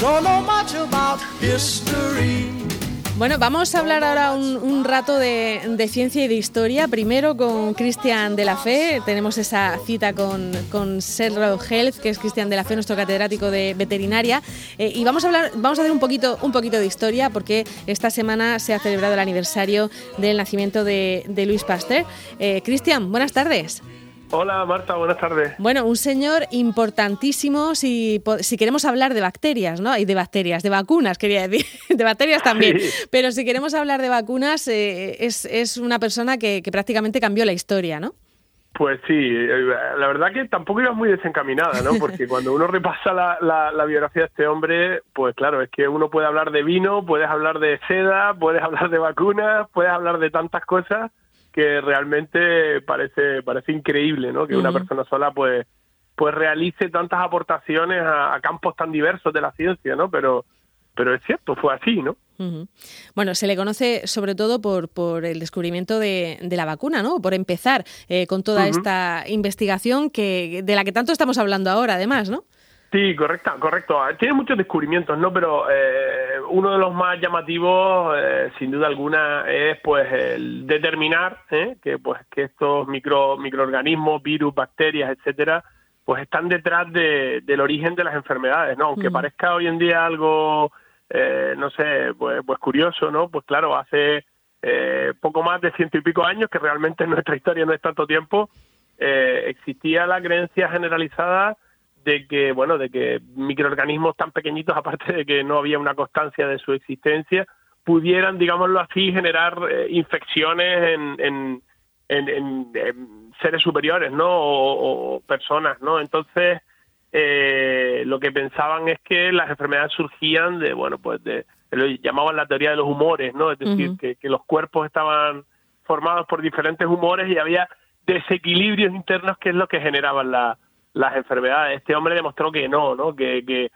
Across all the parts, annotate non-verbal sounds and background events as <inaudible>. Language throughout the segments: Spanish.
don't know much about history. Bueno, vamos a hablar ahora un, rato de, ciencia y de historia. Primero con Cristian de la Fe. Tenemos esa cita con, con Health, que es Cristian de la Fe, nuestro catedrático de veterinaria. Eh, y vamos a hablar, vamos a hacer un poquito, un poquito de historia, porque esta semana se ha celebrado el aniversario del nacimiento de, de Luis Pasteur. Eh, Cristian, buenas tardes. Hola Marta, buenas tardes. Bueno, un señor importantísimo si, si queremos hablar de bacterias, ¿no? Y de bacterias, de vacunas, quería decir, <laughs> de bacterias también. Pero si queremos hablar de vacunas, eh, es, es, una persona que, que, prácticamente cambió la historia, ¿no? Pues sí, eh, la verdad que tampoco iba muy desencaminada, ¿no? Porque <laughs> cuando uno repasa la, la, la, biografía de este hombre, pues claro, es que uno puede hablar de vino, puedes hablar de seda, puedes hablar de vacunas, puedes hablar de tantas cosas que realmente parece parece increíble, ¿no? Que una persona sola pues pues realice tantas aportaciones a, campos tan diversos de la ciencia, ¿no? Pero pero es cierto, fue así, ¿no? Bueno, se le conoce sobre todo por, por el descubrimiento de, de la vacuna, ¿no? Por empezar eh, con toda esta investigación que de la que tanto estamos hablando ahora, además, ¿no? Sí, correcto, correcto. Tiene muchos descubrimientos, ¿no? Pero eh, uno de los más llamativos, eh, sin duda alguna, es pues el determinar ¿eh? que pues que estos micro, microorganismos, virus, bacterias, etcétera, pues están detrás de, del origen de las enfermedades, ¿no? Aunque parezca hoy en día algo, eh, no sé, pues, pues curioso, ¿no? Pues claro, hace eh, poco más de ciento y pico años, que realmente en <laughs> nuestra historia no es tanto tiempo, eh, existía la creencia generalizada de que, bueno, de que microorganismos tan pequeñitos, <laughs> aparte de que no había una constancia de su existencia, pudieran, digámoslo así, generar eh, infecciones en, en, en, seres superiores, ¿no? O, personas, ¿no? Entonces, eh, lo que pensaban es que las enfermedades surgían de, bueno, pues de, lo llamaban la teoría de los humores, ¿no? Es decir, que, que los cuerpos estaban formados por diferentes humores y había desequilibrios internos que es lo que generaban la, las enfermedades. Este hombre demostró que no, ¿no? Que, que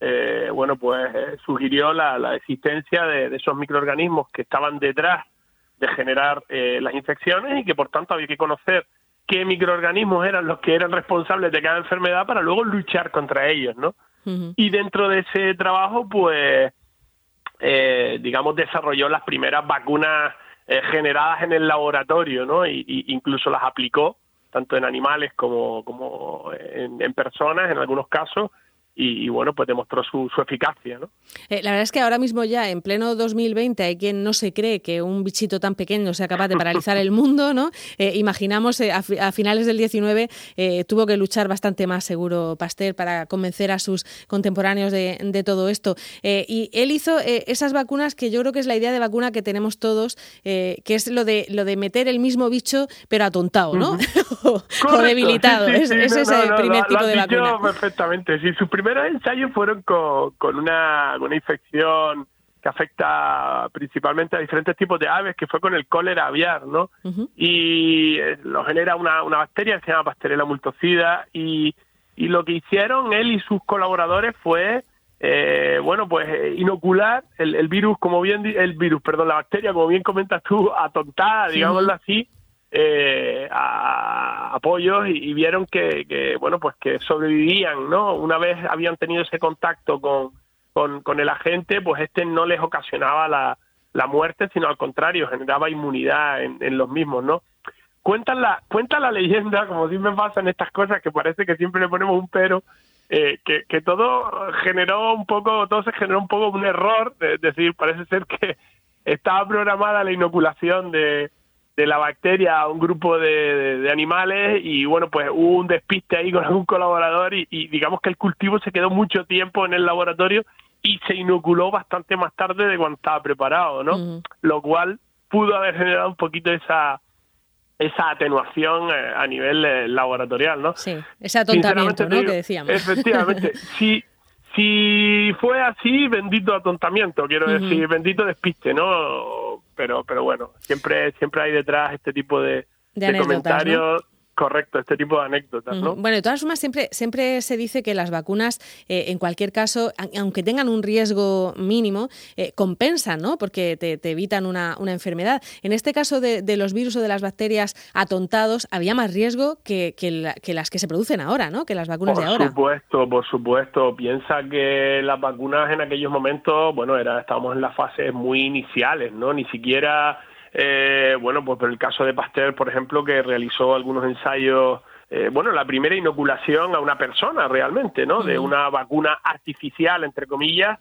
eh, bueno, pues eh, sugirió la, la existencia de, esos microorganismos que estaban detrás de generar eh, las infecciones y que por tanto había que conocer qué microorganismos eran los que eran responsables de cada enfermedad para luego luchar contra ellos, ¿no? Y dentro de ese trabajo, pues, digamos, desarrolló las primeras vacunas generadas en el laboratorio, ¿no? Y, y incluso las aplicó tanto en animales como, como en, en personas en algunos casos, y, bueno, pues demostró su, su eficacia. ¿no? Eh, la verdad es que ahora mismo ya, en pleno 2020, hay quien no se cree que un bichito tan pequeño sea capaz de paralizar el mundo, ¿no? Eh, imaginamos, eh, a, finales del 19 tuvo que luchar bastante más, seguro, Pasteur, para convencer a sus contemporáneos de, de todo esto. y él hizo esas vacunas que yo creo que es la idea de vacuna que tenemos todos, que es lo de, lo de meter el mismo bicho, pero atontado, ¿no? <laughs> o, debilitado. ese es el primer tipo de vacuna. perfectamente. Sí, su primeros ensayos fueron con, con una, una infección que afecta principalmente a diferentes tipos de aves, que fue con el cólera aviar, ¿no? Y eh, lo genera una, una bacteria que se llama Pasteurella multocida y, y lo que hicieron él y sus colaboradores fue, eh, bueno, pues eh, inocular el, el, virus, como bien, el virus, perdón, la bacteria, como bien comentas tú, atontada, digámoslo así, eh, a apoyos y, vieron que, bueno pues que sobrevivían no una vez habían tenido ese contacto con, con, el agente pues este no les ocasionaba la, la muerte sino al contrario generaba inmunidad en, en los mismos no cuenta la cuenta la leyenda como siempre pasa en estas cosas que parece que siempre le ponemos un pero eh, que, que todo generó un poco todo se generó un poco un error es decir parece ser que estaba programada la inoculación de de la bacteria a un grupo de, animales y bueno, pues hubo un despiste ahí con algún colaborador y, digamos que el cultivo se quedó mucho tiempo en el laboratorio y se inoculó bastante más tarde de cuando estaba preparado, ¿no? Lo cual pudo haber generado un poquito esa esa atenuación eh, a nivel eh, laboratorial, ¿no? Sí, ese atontamiento, ¿no? que decíamos. Efectivamente, <laughs> si, si fue así, bendito atontamiento, quiero decir, bendito despiste, ¿no? Pero pero bueno, siempre siempre hay detrás este tipo de, comentarios Correcto, este tipo de anécdotas, ¿no? Bueno, de todas formas, siempre, siempre se dice que las vacunas, eh, en cualquier caso, aunque tengan un riesgo mínimo, eh, compensan, ¿no? Porque te, evitan una, una, enfermedad. En este caso de, los virus o de las bacterias atontados, había más riesgo que, que, las que se producen ahora, ¿no? Que las vacunas de ahora. Por supuesto, por supuesto. Piensa que las vacunas en aquellos momentos, bueno, era, estábamos en las fases muy iniciales, ¿no? Ni siquiera eh, bueno, pues por el caso de Pasteur, por ejemplo, que realizó algunos ensayos, eh, bueno, la primera inoculación a una persona realmente, ¿no? De una vacuna artificial, entre comillas,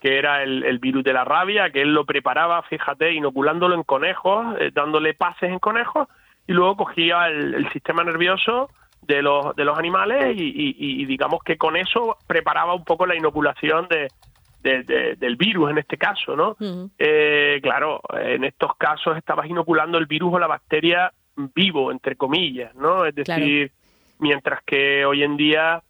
que era el, virus de la rabia, que él lo preparaba, fíjate, inoculándolo en conejos, eh, dándole pases en conejos, y luego cogía el, sistema nervioso de los, de los animales y, digamos que con eso preparaba un poco la inoculación de, del virus en este caso, ¿no? Eh, claro, en estos casos estabas inoculando el virus o la bacteria vivo, entre comillas, ¿no? Es decir, mientras que hoy en día,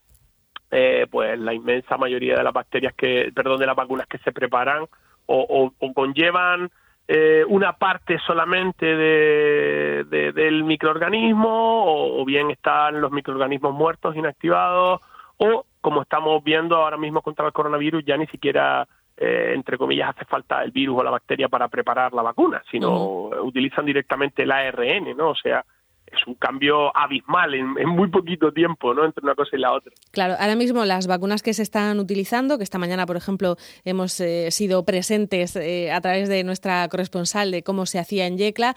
eh, pues la inmensa mayoría de las bacterias que, perdón, de las vacunas que se preparan o, conllevan eh, una parte solamente de, del microorganismo o, o, bien están los microorganismos muertos, inactivados, o como estamos viendo ahora mismo contra el coronavirus, ya ni siquiera, eh, entre comillas, hace falta el virus o la bacteria para preparar la vacuna, sino utilizan directamente el ARN, ¿no? O sea, es un cambio abismal en, muy poquito tiempo, ¿no? Entre una cosa y la otra. Claro, ahora mismo las vacunas que se están utilizando, que esta mañana, por ejemplo, hemos eh, sido presentes eh, a través de nuestra corresponsal de cómo se hacía en Yecla,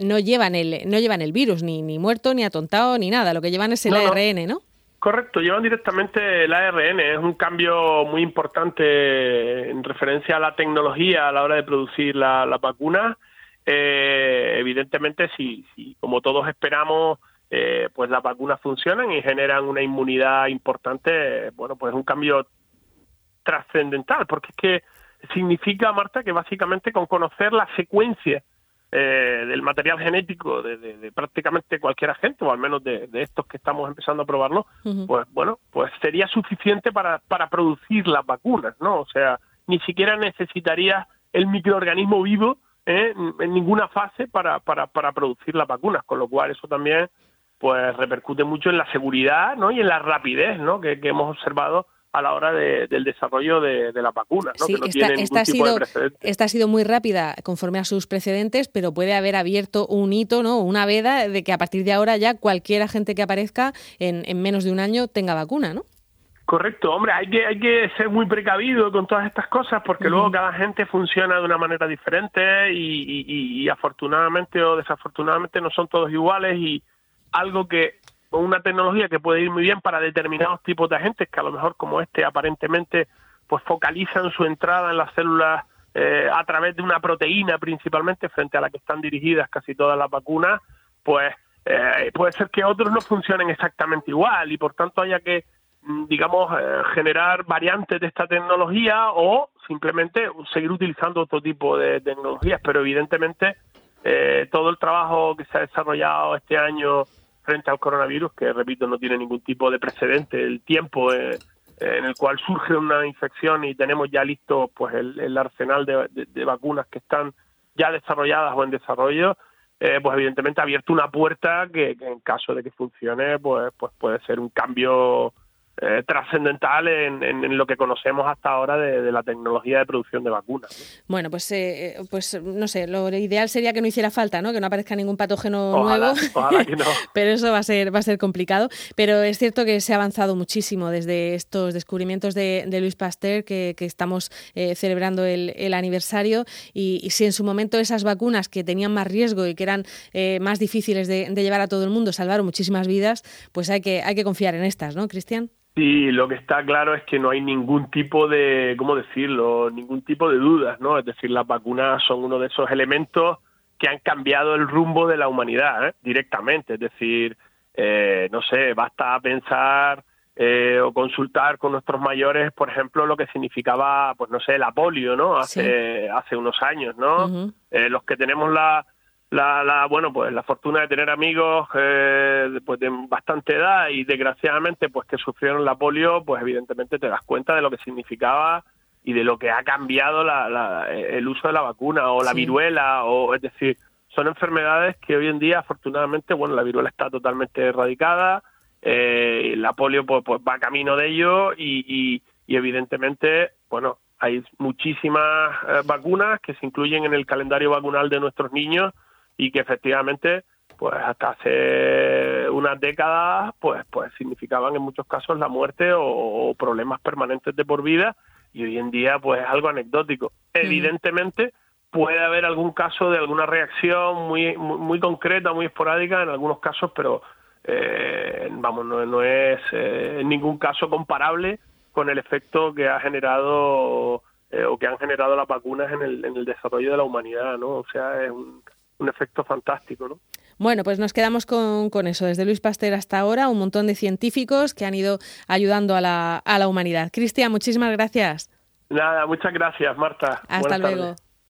no llevan el no llevan el virus ni ni muerto ni atontado ni nada. Lo que llevan es el ARN, ¿no? Correcto, llevan directamente el ARN, es un cambio muy importante en referencia a la tecnología a la hora de producir la, vacuna. Eh, evidentemente, si, si, como todos esperamos, eh, pues las vacunas funcionan y generan una inmunidad importante, bueno, pues es un cambio trascendental, porque es que significa, Marta, que básicamente con conocer la secuencia eh, del material genético de, prácticamente cualquier agente, o al menos de, estos que estamos empezando a probarlo, pues bueno, pues sería suficiente para, para producir las vacunas, ¿no? O sea, ni siquiera necesitaría el microorganismo vivo ¿eh? en ninguna fase para, para, para producir las vacunas, con lo cual eso también pues repercute mucho en la seguridad ¿no? y en la rapidez ¿no? que, que hemos observado a la hora del desarrollo de, la vacuna, ¿no? que no esta, esta ha sido, Esta ha sido muy rápida conforme a sus precedentes, pero puede haber abierto un hito, ¿no? una veda de que a partir de ahora ya cualquier agente que aparezca en, en menos de un año tenga vacuna, ¿no? Correcto, hombre, hay que, hay que ser muy precavido con todas estas cosas porque luego cada gente funciona de una manera diferente y, y, afortunadamente o desafortunadamente no son todos iguales y algo que una tecnología que puede ir muy bien para determinados tipos de agentes que a lo mejor como este aparentemente pues focalizan su entrada en las células eh, a través de una proteína principalmente frente a la que están dirigidas casi todas las vacunas, pues eh, puede ser que otros no funcionen exactamente igual y por tanto haya que mm, digamos eh, generar variantes de esta tecnología o simplemente seguir utilizando otro tipo de tecnologías. Pero evidentemente todo el trabajo que se ha desarrollado este año frente al coronavirus, que repito, no tiene ningún tipo de precedente. El tiempo eh, en el cual surge una infección y tenemos ya listo pues el, arsenal de, vacunas que están ya desarrolladas o en desarrollo, eh, pues evidentemente ha abierto una puerta que, que, en caso de que funcione, pues, pues puede ser un cambio eh, trascendental en, lo que conocemos hasta ahora de, la tecnología de producción de vacunas. Bueno, pues, eh, eh, pues no sé, lo ideal sería que no hiciera falta, ¿no? Que no aparezca ningún patógeno nuevo. <laughs> Pero eso va a ser va a ser complicado. Pero es cierto que se ha avanzado muchísimo desde estos descubrimientos de, Luis Pasteur, que, estamos celebrando el, aniversario. Y, si en su momento esas vacunas que tenían más riesgo y que eran más difíciles de, de llevar a todo el mundo salvaron muchísimas vidas, pues hay que, hay que confiar en estas, ¿no, Cristian? Sí, lo que está claro es que no hay ningún tipo de, ¿cómo decirlo?, ningún tipo de dudas, ¿no? Es decir, las vacunas son uno de esos elementos que han cambiado el rumbo de la humanidad ¿eh? directamente. Es decir, eh, no sé, basta pensar eh, o consultar con nuestros mayores, por ejemplo, lo que significaba, pues no sé, la polio, ¿no? Hace, hace unos años, ¿no? los que tenemos la, la, la, bueno pues la fortuna de tener amigos eh, pues de bastante edad y desgraciadamente pues que sufrieron la polio pues evidentemente te das cuenta de lo que significaba y de lo que ha cambiado la, el uso de la vacuna o la viruela o es decir son enfermedades que hoy en día, afortunadamente, bueno, la viruela está totalmente erradicada, eh, la polio pues, pues, va camino de ello y, y, evidentemente, bueno, hay muchísimas eh, vacunas que se incluyen en el calendario vacunal de nuestros niños y que efectivamente pues hasta hace unas décadas pues pues significaban en muchos casos la muerte o, problemas permanentes de por vida y hoy en día pues es algo anecdótico. Evidentemente puede haber algún caso de alguna reacción muy, muy, concreta, muy esporádica en algunos casos, pero eh, vamos, no, no es eh, en ningún caso comparable con el efecto que ha generado eh, o que han generado las vacunas en el, en el desarrollo de la humanidad, ¿no? O sea, es un, un efecto fantástico, ¿no? Bueno, pues nos quedamos con, con, eso. Desde Luis Pasteur hasta ahora, un montón de científicos que han ido ayudando a la, a la humanidad. Cristian, muchísimas gracias. Nada, muchas gracias, Marta. Hasta luego.